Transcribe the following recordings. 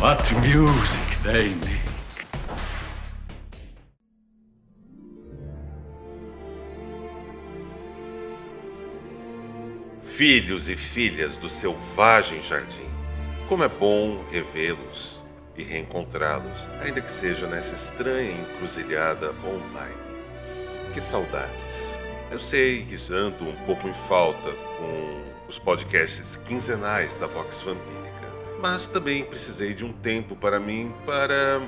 What music they make. Filhos e filhas do selvagem jardim, como é bom revê-los e reencontrá-los, ainda que seja nessa estranha encruzilhada online. Que saudades! Eu sei que ando um pouco em falta com os podcasts quinzenais da Vox Vampírica, mas também precisei de um tempo para mim para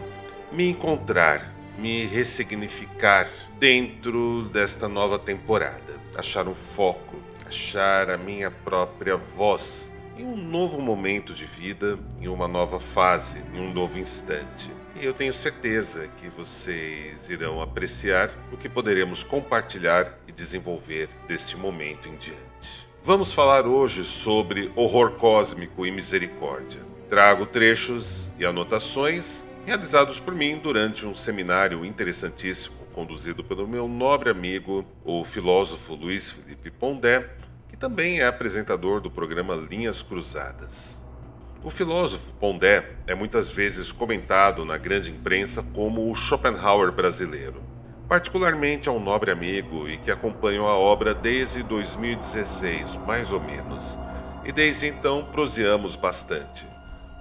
me encontrar, me ressignificar dentro desta nova temporada, achar um foco, achar a minha própria voz em um novo momento de vida, em uma nova fase, em um novo instante. E eu tenho certeza que vocês irão apreciar o que poderemos compartilhar e desenvolver deste momento em diante. Vamos falar hoje sobre horror cósmico e misericórdia. Trago trechos e anotações realizados por mim durante um seminário interessantíssimo conduzido pelo meu nobre amigo, o filósofo Luiz Felipe Pondé, que também é apresentador do programa Linhas Cruzadas. O filósofo Pondé é muitas vezes comentado na grande imprensa como o Schopenhauer brasileiro. Particularmente a um nobre amigo e que acompanho a obra desde 2016, mais ou menos, e desde então proseamos bastante.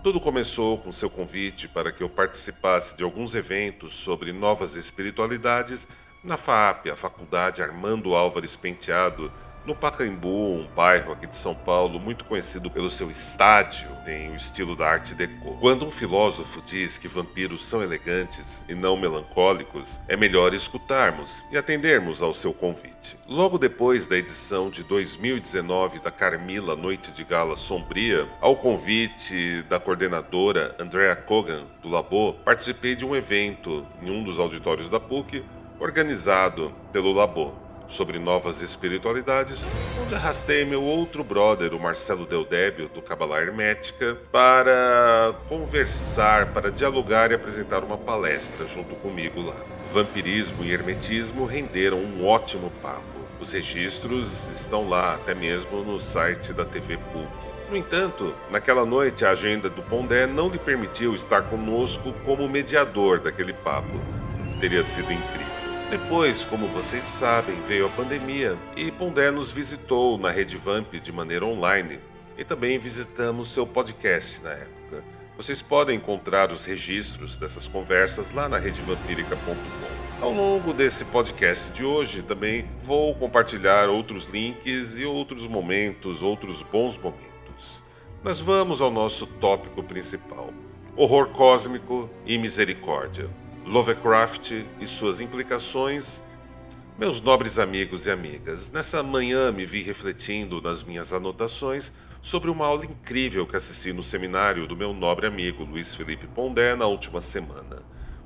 Tudo começou com seu convite para que eu participasse de alguns eventos sobre novas espiritualidades na FAP, a Faculdade Armando Álvares Penteado, no Pacaembu, um bairro aqui de São Paulo muito conhecido pelo seu estádio, tem o estilo da arte deco. Quando um filósofo diz que vampiros são elegantes e não melancólicos, é melhor escutarmos e atendermos ao seu convite. Logo depois da edição de 2019 da Carmila Noite de Gala Sombria, ao convite da coordenadora Andrea Kogan do Labo, participei de um evento em um dos auditórios da PUC organizado pelo Labo sobre novas espiritualidades, onde arrastei meu outro brother, o Marcelo Deldébio, do Cabala Hermética, para conversar, para dialogar e apresentar uma palestra junto comigo lá. Vampirismo e hermetismo renderam um ótimo papo. Os registros estão lá, até mesmo no site da TV PUC. No entanto, naquela noite a agenda do Pondé não lhe permitiu estar conosco como mediador daquele papo, que teria sido incrível. Depois, como vocês sabem, veio a pandemia e Pondé nos visitou na Rede Vamp de maneira online e também visitamos seu podcast na época. Vocês podem encontrar os registros dessas conversas lá na redevampírica.com. Ao longo desse podcast de hoje, também vou compartilhar outros links e outros momentos, outros bons momentos. Mas vamos ao nosso tópico principal: horror cósmico e misericórdia. Lovecraft e suas implicações. Meus nobres amigos e amigas, nessa manhã me vi refletindo nas minhas anotações sobre uma aula incrível que assisti no seminário do meu nobre amigo Luiz Felipe Pondé na última semana.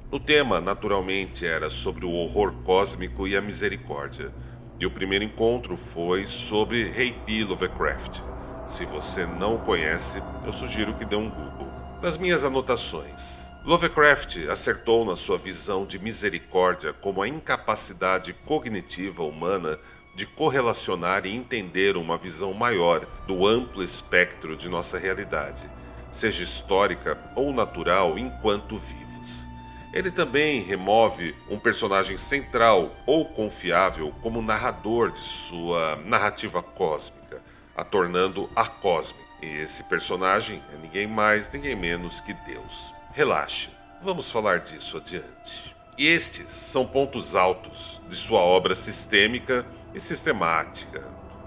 O tema, naturalmente, era sobre o horror cósmico e a misericórdia. E o primeiro encontro foi sobre P. Lovecraft. Se você não o conhece, eu sugiro que dê um Google. Nas minhas anotações, Lovecraft acertou na sua visão de misericórdia como a incapacidade cognitiva humana de correlacionar e entender uma visão maior do amplo espectro de nossa realidade, seja histórica ou natural, enquanto vivos. Ele também remove um personagem central ou confiável como narrador de sua narrativa cósmica, a tornando acósmica. E esse personagem é ninguém mais, ninguém menos que Deus. Relaxe, vamos falar disso adiante. E estes são pontos altos de sua obra sistêmica e sistemática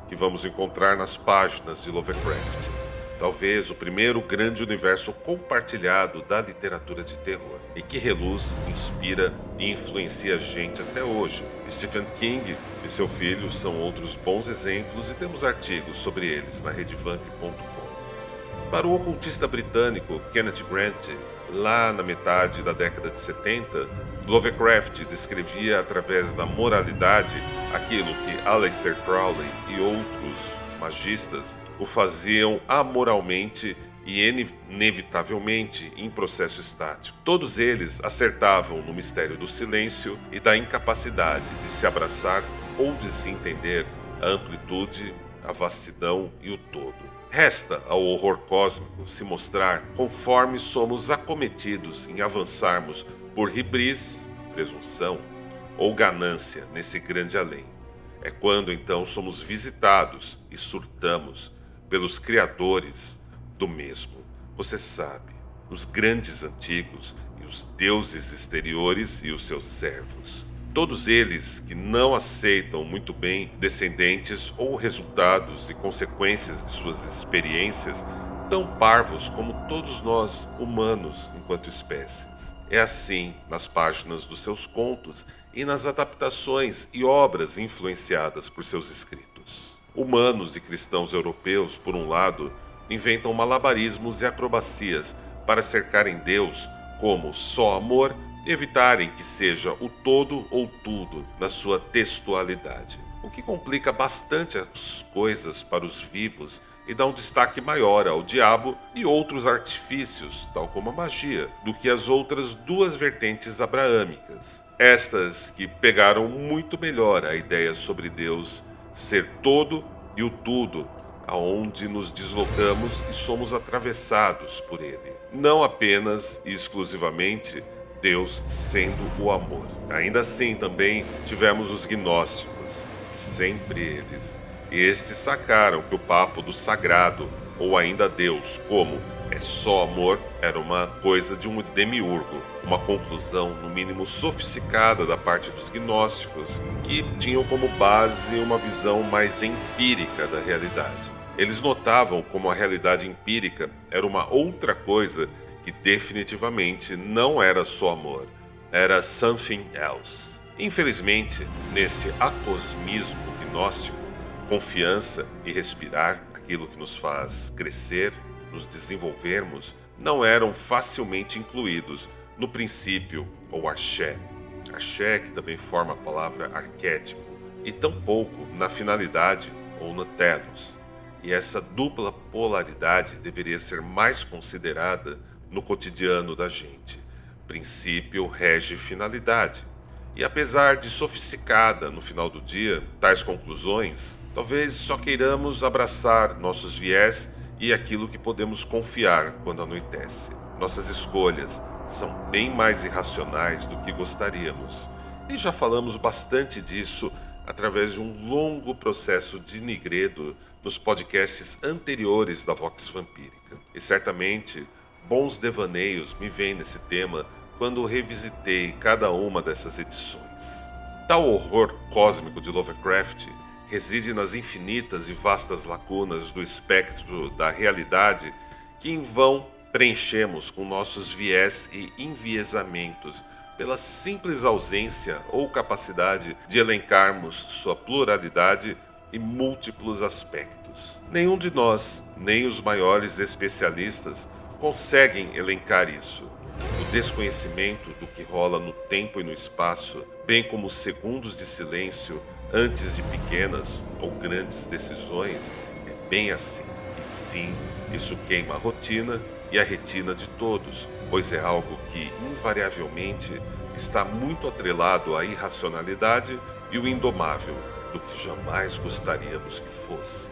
que vamos encontrar nas páginas de Lovecraft. Talvez o primeiro grande universo compartilhado da literatura de terror e que reluz, inspira e influencia a gente até hoje. Stephen King e seu filho são outros bons exemplos e temos artigos sobre eles na redevamp.com. Para o ocultista britânico Kenneth Grant, lá na metade da década de 70, Lovecraft descrevia através da moralidade aquilo que Aleister Crowley e outros magistas o faziam amoralmente e inevitavelmente em processo estático. Todos eles acertavam no mistério do silêncio e da incapacidade de se abraçar ou de se entender a amplitude, a vastidão e o todo. Resta ao horror cósmico se mostrar conforme somos acometidos em avançarmos por ribris, presunção ou ganância nesse grande além. É quando então somos visitados e surtamos pelos criadores do mesmo. Você sabe, os grandes antigos e os deuses exteriores e os seus servos. Todos eles que não aceitam muito bem descendentes ou resultados e consequências de suas experiências, tão parvos como todos nós, humanos, enquanto espécies. É assim nas páginas dos seus contos e nas adaptações e obras influenciadas por seus escritos. Humanos e cristãos europeus, por um lado, inventam malabarismos e acrobacias para cercarem Deus como só amor evitarem que seja o todo ou tudo na sua textualidade. O que complica bastante as coisas para os vivos e dá um destaque maior ao diabo e outros artifícios, tal como a magia, do que as outras duas vertentes abraâmicas. Estas que pegaram muito melhor a ideia sobre Deus ser todo e o tudo aonde nos deslocamos e somos atravessados por ele. Não apenas e exclusivamente Deus sendo o amor. Ainda assim também tivemos os gnósticos, sempre eles. E estes sacaram que o papo do sagrado, ou ainda Deus, como é só amor, era uma coisa de um demiurgo, uma conclusão, no mínimo sofisticada, da parte dos gnósticos, que tinham como base uma visão mais empírica da realidade. Eles notavam como a realidade empírica era uma outra coisa que definitivamente não era só amor, era something else. Infelizmente, nesse acosmismo gnóstico, confiança e respirar, aquilo que nos faz crescer, nos desenvolvermos, não eram facilmente incluídos no princípio ou axé. Axé, que também forma a palavra arquétipo, e tampouco na finalidade ou no telos, e essa dupla polaridade deveria ser mais considerada no cotidiano da gente. Princípio rege finalidade. E apesar de sofisticada no final do dia, tais conclusões, talvez só queiramos abraçar nossos viés e aquilo que podemos confiar quando anoitece. Nossas escolhas são bem mais irracionais do que gostaríamos. E já falamos bastante disso através de um longo processo de nigredo nos podcasts anteriores da Vox Vampírica. E certamente bons devaneios me vêm nesse tema quando revisitei cada uma dessas edições. Tal horror cósmico de Lovecraft reside nas infinitas e vastas lacunas do espectro da realidade que em vão preenchemos com nossos viés e enviesamentos pela simples ausência ou capacidade de elencarmos sua pluralidade e múltiplos aspectos. Nenhum de nós, nem os maiores especialistas, conseguem elencar isso. O desconhecimento do que rola no tempo e no espaço, bem como os segundos de silêncio antes de pequenas ou grandes decisões, é bem assim. E sim, isso queima a rotina e a retina de todos, pois é algo que invariavelmente está muito atrelado à irracionalidade e o indomável, do que jamais gostaríamos que fosse.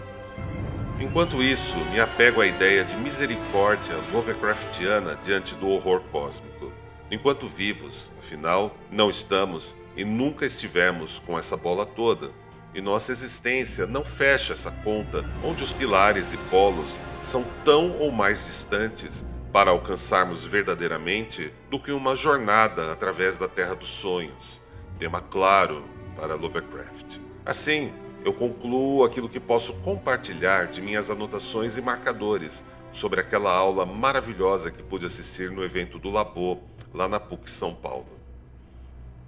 Enquanto isso, me apego à ideia de misericórdia Lovecraftiana diante do horror cósmico. Enquanto vivos, afinal, não estamos e nunca estivemos com essa bola toda. E nossa existência não fecha essa conta onde os pilares e polos são tão ou mais distantes para alcançarmos verdadeiramente do que uma jornada através da Terra dos Sonhos. Tema claro para Lovecraft. Assim, eu concluo aquilo que posso compartilhar de minhas anotações e marcadores sobre aquela aula maravilhosa que pude assistir no evento do Labo, lá na PUC São Paulo.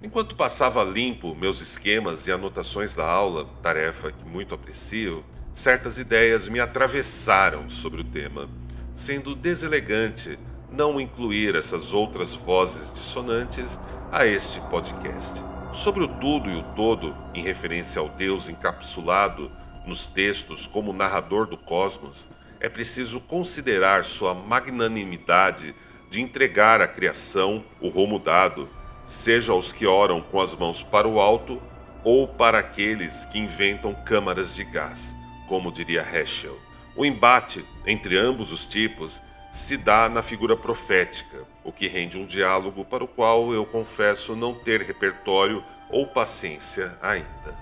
Enquanto passava limpo meus esquemas e anotações da aula, tarefa que muito aprecio, certas ideias me atravessaram sobre o tema, sendo deselegante não incluir essas outras vozes dissonantes a este podcast. Sobre o tudo e o todo, em referência ao Deus encapsulado nos textos como narrador do cosmos, é preciso considerar sua magnanimidade de entregar à criação o rumo dado, seja aos que oram com as mãos para o alto ou para aqueles que inventam câmaras de gás, como diria Heschel. O embate entre ambos os tipos se dá na figura profética, o que rende um diálogo para o qual eu confesso não ter repertório ou paciência ainda.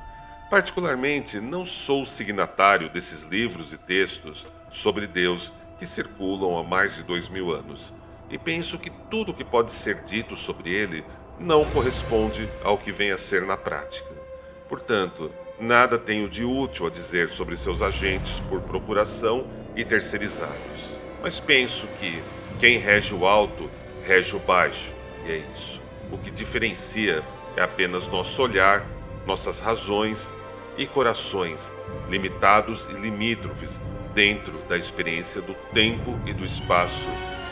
Particularmente, não sou signatário desses livros e textos sobre Deus que circulam há mais de dois mil anos, e penso que tudo que pode ser dito sobre ele não corresponde ao que vem a ser na prática. Portanto, nada tenho de útil a dizer sobre seus agentes por procuração e terceirizados. Mas penso que quem rege o alto, rege o baixo, e é isso. O que diferencia é apenas nosso olhar, nossas razões e corações, limitados e limítrofes dentro da experiência do tempo e do espaço,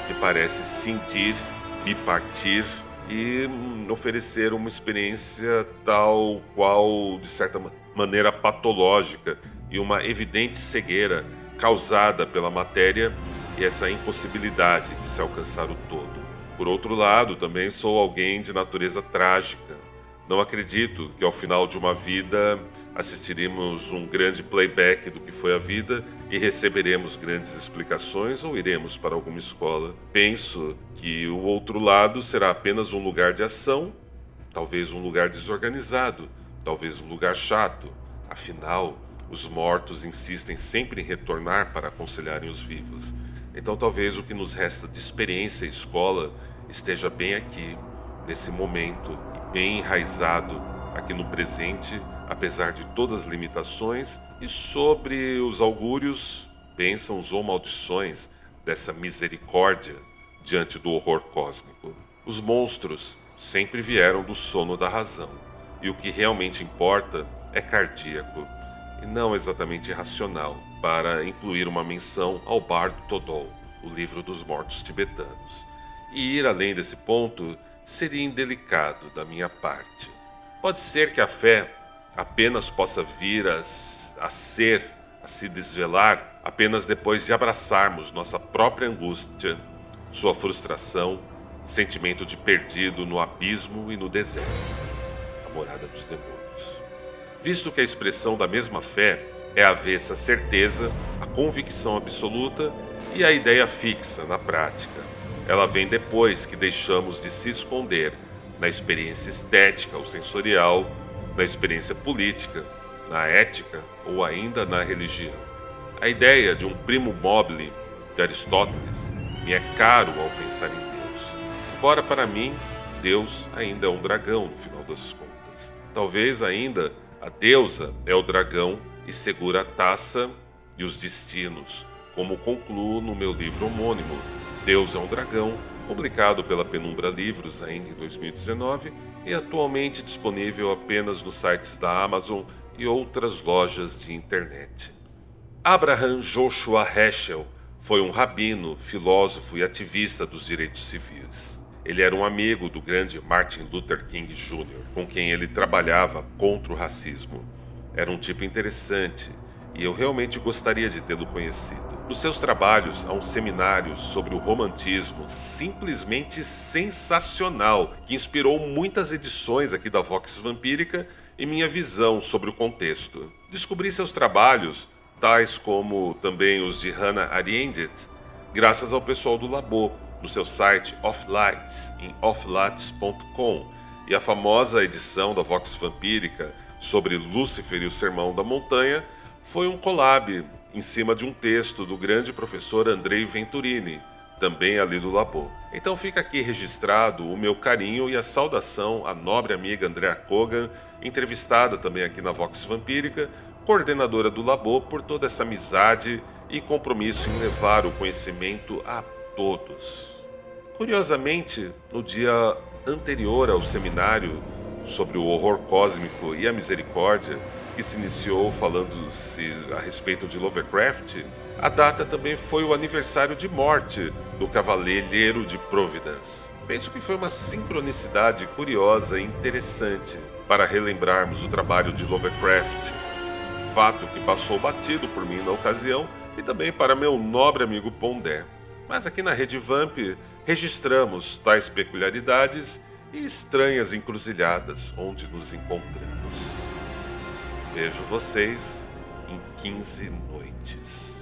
que parece sentir, bipartir e oferecer uma experiência tal qual, de certa maneira, patológica e uma evidente cegueira causada pela matéria e essa impossibilidade de se alcançar o todo. Por outro lado, também sou alguém de natureza trágica. Não acredito que ao final de uma vida assistiremos um grande playback do que foi a vida e receberemos grandes explicações ou iremos para alguma escola. Penso que o outro lado será apenas um lugar de ação, talvez um lugar desorganizado, talvez um lugar chato. Afinal, os mortos insistem sempre em retornar para aconselharem os vivos. Então, talvez o que nos resta de experiência e escola esteja bem aqui, nesse momento, e bem enraizado aqui no presente apesar de todas as limitações, e sobre os augúrios, bênçãos ou maldições dessa misericórdia diante do horror cósmico. Os monstros sempre vieram do sono da razão, e o que realmente importa é cardíaco, não exatamente racional, para incluir uma menção ao Bardo Todol, o livro dos mortos tibetanos. E ir além desse ponto seria indelicado da minha parte. Pode ser que a fé apenas possa vir a, a ser, a se desvelar, apenas depois de abraçarmos nossa própria angústia, sua frustração, sentimento de perdido no abismo e no deserto, a morada dos demônios. Visto que a expressão da mesma fé é avessa certeza, a convicção absoluta e a ideia fixa na prática. Ela vem depois que deixamos de se esconder na experiência estética ou sensorial na experiência política, na ética ou ainda na religião. A ideia de um primo mobile de Aristóteles me é caro ao pensar em Deus, embora para mim Deus ainda é um dragão no final das contas. Talvez ainda a deusa é o dragão e segura a taça e os destinos, como concluo no meu livro homônimo, Deus é um Dragão, publicado pela Penumbra Livros ainda em 2019 e atualmente disponível apenas nos sites da Amazon e outras lojas de internet. Abraham Joshua Heschel foi um rabino, filósofo e ativista dos direitos civis. Ele era um amigo do grande Martin Luther King Jr., com quem ele trabalhava contra o racismo. Era um tipo interessante e eu realmente gostaria de tê-lo conhecido. Nos seus trabalhos, há um seminário sobre o romantismo simplesmente sensacional, que inspirou muitas edições aqui da Vox Vampírica e minha visão sobre o contexto. Descobri seus trabalhos, tais como também os de Hannah Arendt, graças ao pessoal do Labo, no seu site Offlights, em offlights.com, e a famosa edição da Vox Vampírica sobre Lúcifer e o Sermão da Montanha foi um collab em cima de um texto do grande professor Andrei Venturini, também ali do Labo. Então fica aqui registrado o meu carinho e a saudação à nobre amiga Andrea Kogan, entrevistada também aqui na Vox Vampírica, coordenadora do Labo, por toda essa amizade e compromisso em levar o conhecimento a todos. Curiosamente, no dia anterior ao seminário sobre o horror cósmico e a misericórdia, que se iniciou falando-se a respeito de Lovecraft A data também foi o aniversário de morte do Cavaleiro de Providence. Penso que foi uma sincronicidade curiosa e interessante para relembrarmos o trabalho de Lovecraft, fato que passou batido por mim na ocasião e também para meu nobre amigo Pondé. Mas aqui na Rede Vamp registramos tais peculiaridades e estranhas encruzilhadas onde nos encontramos. Vejo vocês em 15 noites.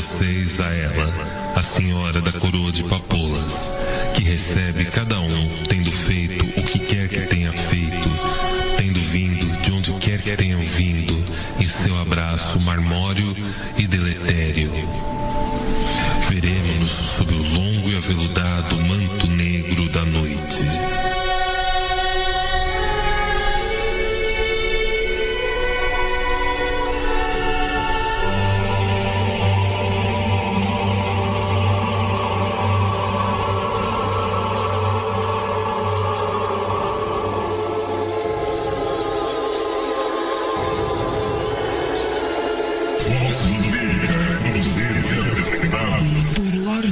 Vocês a ela, a senhora da coroa de papoulas, que recebe cada um tendo feito o que quer que tenha feito, tendo vindo de onde quer que tenham vindo, e seu abraço marmório e deletério. Veremos-nos sob o longo e aveludado manto negro da noite.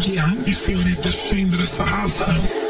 Por Lorde A e senhorita Sandra Sarrasa.